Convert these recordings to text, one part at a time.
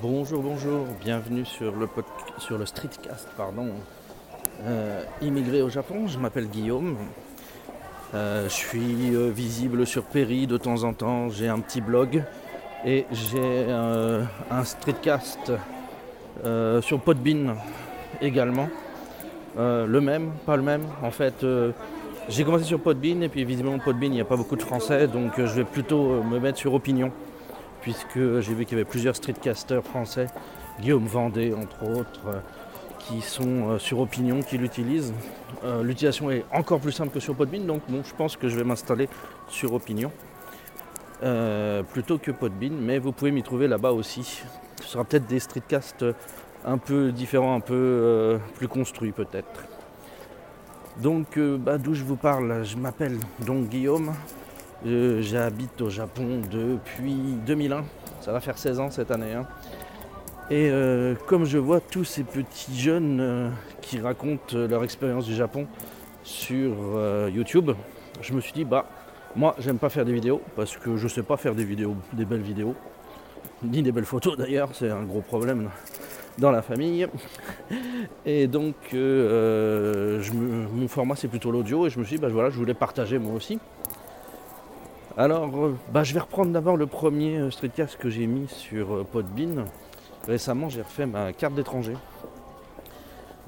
Bonjour, bonjour, bienvenue sur le, streetcast, pardon. Euh, immigré au Japon, je m'appelle Guillaume. Euh, je suis euh, visible sur Perry de temps en temps, j'ai un petit blog et j'ai un streetcast sur Podbean également. Le même, pas le même. En fait, j'ai commencé sur Podbean et puis visiblement Podbean, il n'y a pas beaucoup de français, donc je vais plutôt me mettre sur Opinion puisque j'ai vu qu'il y avait plusieurs streetcasters français, Guillaume Vendée entre autres, euh, qui sont euh, sur Opinion, qui l'utilisent. Euh, L'utilisation est encore plus simple que sur Podbean, donc bon, je pense que je vais m'installer sur Opinion plutôt que Podbean, mais vous pouvez m'y trouver là-bas aussi. Ce sera peut-être des streetcasts un peu différents, un peu plus construits peut-être. Donc bah, d'où je vous parle, je m'appelle donc Guillaume, euh, J'habite au Japon depuis 2001. Ça va faire 16 ans cette année. hein. Et euh, comme je vois tous ces petits jeunes euh, qui racontent leur expérience du Japon sur YouTube, je me suis dit, bah, moi, j'aime pas faire des vidéos parce que je sais pas faire des vidéos, des belles vidéos, ni des belles photos d'ailleurs. C'est un gros problème dans la famille. Et donc, mon format, c'est plutôt l'audio. Et je me suis dit, bah, voilà, je voulais partager moi aussi. Alors, euh, bah, je vais reprendre d'abord le premier euh, streetcast que j'ai mis sur euh, Podbean. Récemment, j'ai refait ma carte d'étranger.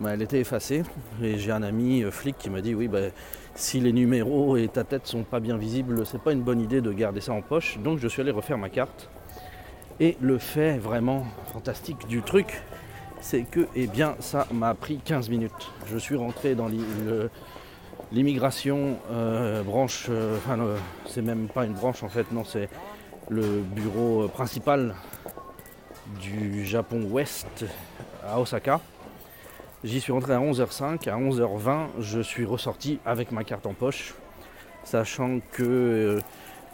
Bah, elle était effacée et j'ai un ami flic qui m'a dit oui, bah, si les numéros et ta tête sont pas bien visibles, c'est pas une bonne idée de garder ça en poche. Donc, je suis allé refaire ma carte. Et le fait vraiment fantastique du truc, c'est que eh bien, ça m'a pris 15 minutes. Je suis rentré dans le, l'immigration euh, branche, euh, le- c'est même pas une branche en fait, non c'est le bureau euh, principal du Japon Ouest à Osaka. J'y suis rentré à 11h05, à 11h20 je suis ressorti avec ma carte en poche, sachant que euh,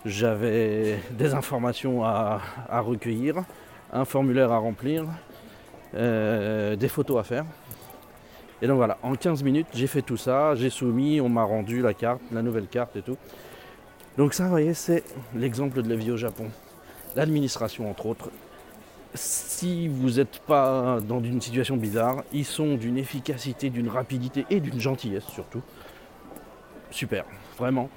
j'avais des informations à, recueillir, un formulaire à remplir, euh, des photos à faire. Et donc voilà, en 15 minutes, j'ai fait tout ça, j'ai soumis, on m'a rendu la carte, la nouvelle carte et tout. Donc ça, vous voyez, c'est l'exemple de la vie au Japon. L'administration, entre autres. Si vous n'êtes pas dans une situation bizarre, ils sont d'une efficacité, d'une rapidité et d'une gentillesse surtout. Super, vraiment.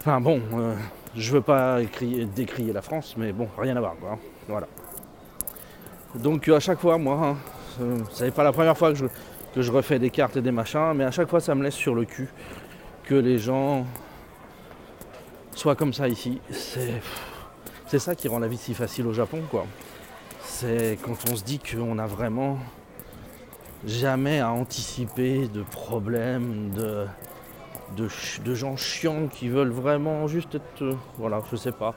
Enfin bon, euh, je veux pas écrier- décrier la France, mais bon, rien à voir hein. Voilà. Donc à chaque fois, moi, hein, euh, c'est pas la première fois que je, que je refais des cartes et des machins, mais à chaque fois ça me laisse sur le cul que les gens soient comme ça ici. C'est ça qui rend la vie si facile au Japon, quoi. C'est quand on se dit qu'on a vraiment jamais à anticiper de problèmes, de, de, gens chiants qui veulent vraiment juste être, euh, voilà, je sais pas,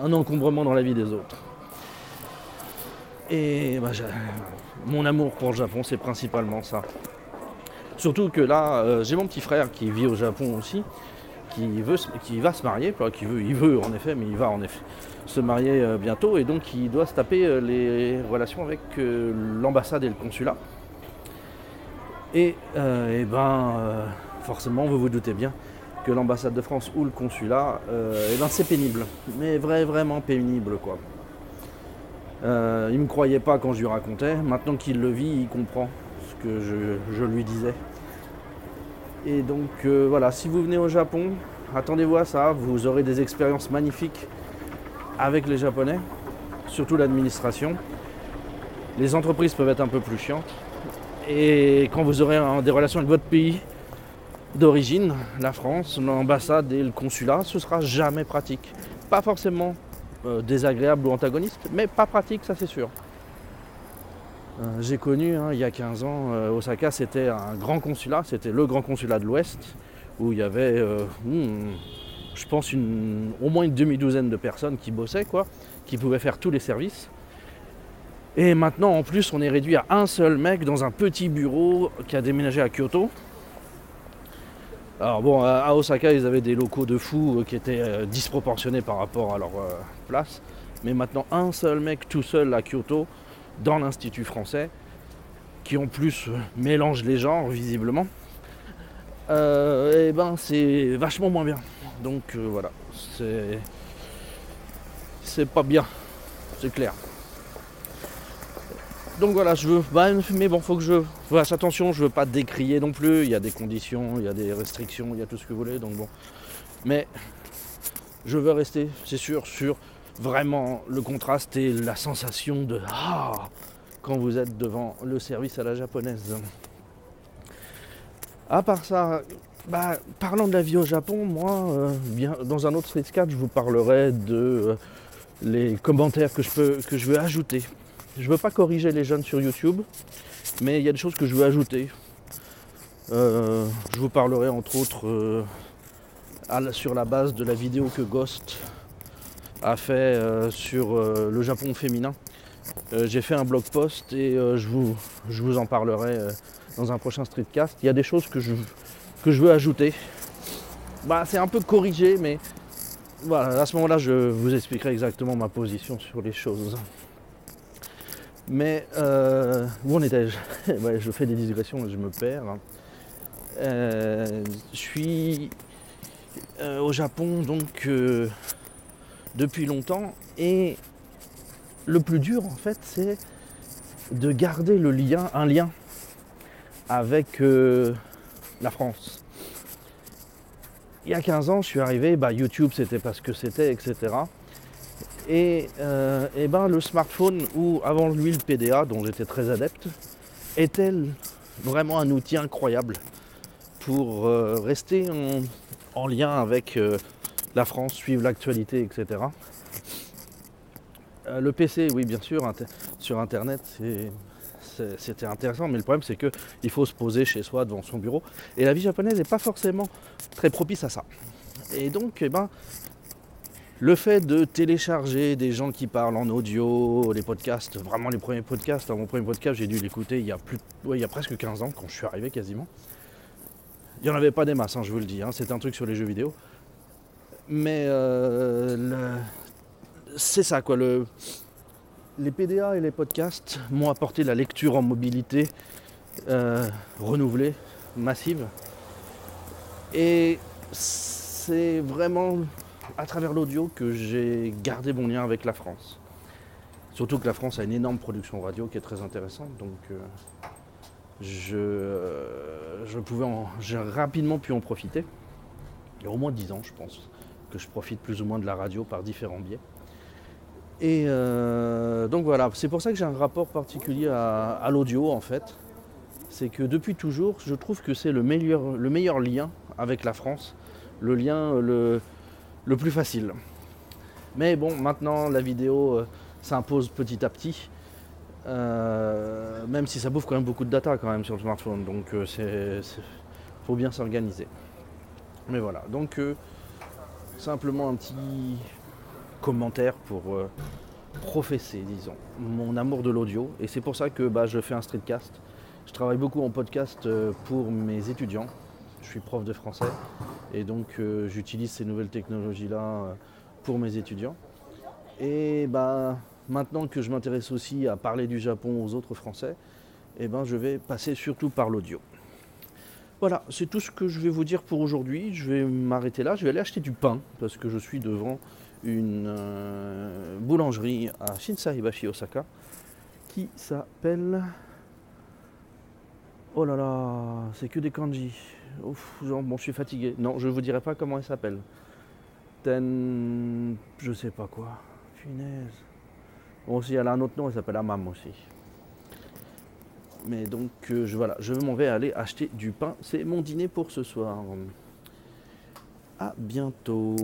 un encombrement dans la vie des autres. Et bah, mon amour pour le Japon, c'est principalement ça. Surtout que là, euh, j'ai mon petit frère qui vit au Japon aussi, qui, va se marier, qui veut, il veut en effet, mais il va en effet se marier euh, bientôt, et donc il doit se taper euh, les relations avec l'ambassade et le consulat. Et, ben, forcément, vous vous doutez bien que l'ambassade de France ou le consulat, ben, c'est pénible, mais vrai, vraiment pénible, quoi. Euh, il ne me croyait pas quand je lui racontais. Maintenant qu'il le vit, il comprend ce que je, lui disais. Et donc euh, voilà, si vous venez au Japon, attendez-vous à ça. Vous aurez des expériences magnifiques avec les Japonais, surtout l'administration. Les entreprises peuvent être un peu plus chiantes. Et quand vous aurez des relations avec votre pays d'origine, la France, l'ambassade et le consulat, ce sera jamais pratique. Pas forcément désagréable ou antagoniste, mais pas pratique, ça c'est sûr. Euh, J'ai connu hein, il y a 15 ans, euh, Osaka c'était un grand consulat, c'était le grand consulat de l'Ouest, où il y avait, euh, hmm, je pense, au moins une demi-douzaine de personnes qui bossaient, quoi, qui pouvaient faire tous les services. Et maintenant, en plus, on est réduit à un seul mec dans un petit bureau qui a déménagé à Kyoto. Alors bon, à Osaka, ils avaient des locaux de fous euh, qui étaient euh, disproportionnés par rapport à leur euh, place. Mais maintenant, un seul mec tout seul à Kyoto, dans l'Institut français, qui en plus mélange les genres, visiblement, euh, et ben c'est vachement moins bien. Donc voilà, c'est c'est pas bien, c'est clair. Donc voilà, je veux. Mais bon, faut que je fasse attention, je veux pas décrier non plus. Il y a des conditions, il y a des restrictions, il y a tout ce que vous voulez, donc bon. Mais je veux rester, c'est sûr, sur vraiment le contraste et la sensation de ah quand vous êtes devant le service à la japonaise. À part ça, bah, parlant de la vie au Japon, moi, euh, bien, dans un autre streetcast, je vous parlerai de euh, les commentaires que je, peux, que je veux ajouter. Je veux pas corriger les jeunes sur YouTube, mais il y a des choses que je veux ajouter. Euh, je vous parlerai entre autres sur la base de la vidéo que Ghost a fait sur le Japon féminin. J'ai fait un blog post et je, vous, je vous en parlerai dans un prochain streetcast. Il y a des choses que je, que je veux ajouter. Bah, c'est un peu corrigé, mais voilà, à ce moment-là, je vous expliquerai exactement ma position sur les choses. Mais euh, où en étais-je Je fais des digressions je me perds. Euh, je suis euh, au Japon donc depuis longtemps et le plus dur en fait c'est de garder le lien, un lien avec la France. Il y a 15 ans, je suis arrivé, bah, YouTube c'était pas ce que c'était, etc. Et, euh, et ben, le smartphone, ou avant lui le PDA, dont j'étais très adepte, était vraiment un outil incroyable pour euh, rester en, lien avec la France, suivre l'actualité, etc. le PC, oui, bien sûr, sur Internet, c'était intéressant, mais le problème c'est qu'il faut se poser chez soi devant son bureau. Et la vie japonaise n'est pas forcément très propice à ça. Et donc, eh ben, le fait de télécharger des gens qui parlent en audio, les podcasts, vraiment les premiers podcasts, hein, mon premier podcast j'ai dû l'écouter il, y a presque 15 ans quand je suis arrivé quasiment. Il n'y en avait pas des masses, hein, je vous le dis, hein, c'était un truc sur les jeux vidéo. Mais euh, c'est ça quoi, le, les PDA et les podcasts m'ont apporté la lecture en mobilité euh, renouvelée, massive. Et c'est vraiment à travers l'audio que j'ai gardé mon lien avec la France. Surtout que la France a une énorme production radio qui est très intéressante. Donc euh, je, je pouvais j'ai rapidement pu en profiter. Il y a au moins 10 ans, je pense, que je profite plus ou moins de la radio par différents biais. Et euh, donc voilà, c'est pour ça que j'ai un rapport particulier à, l'audio en fait. C'est que depuis toujours, je trouve que c'est le meilleur, le meilleur lien avec la France, le lien le, plus facile. Mais bon, maintenant la vidéo euh, s'impose petit à petit. Euh, même si ça bouffe quand même beaucoup de data quand même sur le smartphone, donc c'est, faut bien s'organiser. Mais voilà, donc simplement un petit commentaires pour euh, professer, disons, mon amour de l'audio. Et c'est pour ça que bah, je fais un streetcast. Je travaille beaucoup en podcast euh, pour mes étudiants. Je suis prof de français et donc euh, j'utilise ces nouvelles technologies-là pour mes étudiants. Et bah, maintenant que je m'intéresse aussi à parler du Japon aux autres Français, eh ben, je vais passer surtout par l'audio. Voilà, c'est tout ce que je vais vous dire pour aujourd'hui. Je vais m'arrêter là. Je vais aller acheter du pain parce que je suis devant une euh, boulangerie à Shinsaibashi, Osaka, qui s'appelle. Oh là là, c'est que des kanji. Ouf, genre, bon, je suis fatigué. Non, je ne vous dirai pas comment elle s'appelle. Ten. Je sais pas quoi. Punaise. Bon, aussi, elle a un autre nom, elle s'appelle Amam aussi. Mais donc, euh, je, voilà, je m'en vais aller acheter du pain. C'est mon dîner pour ce soir. À bientôt.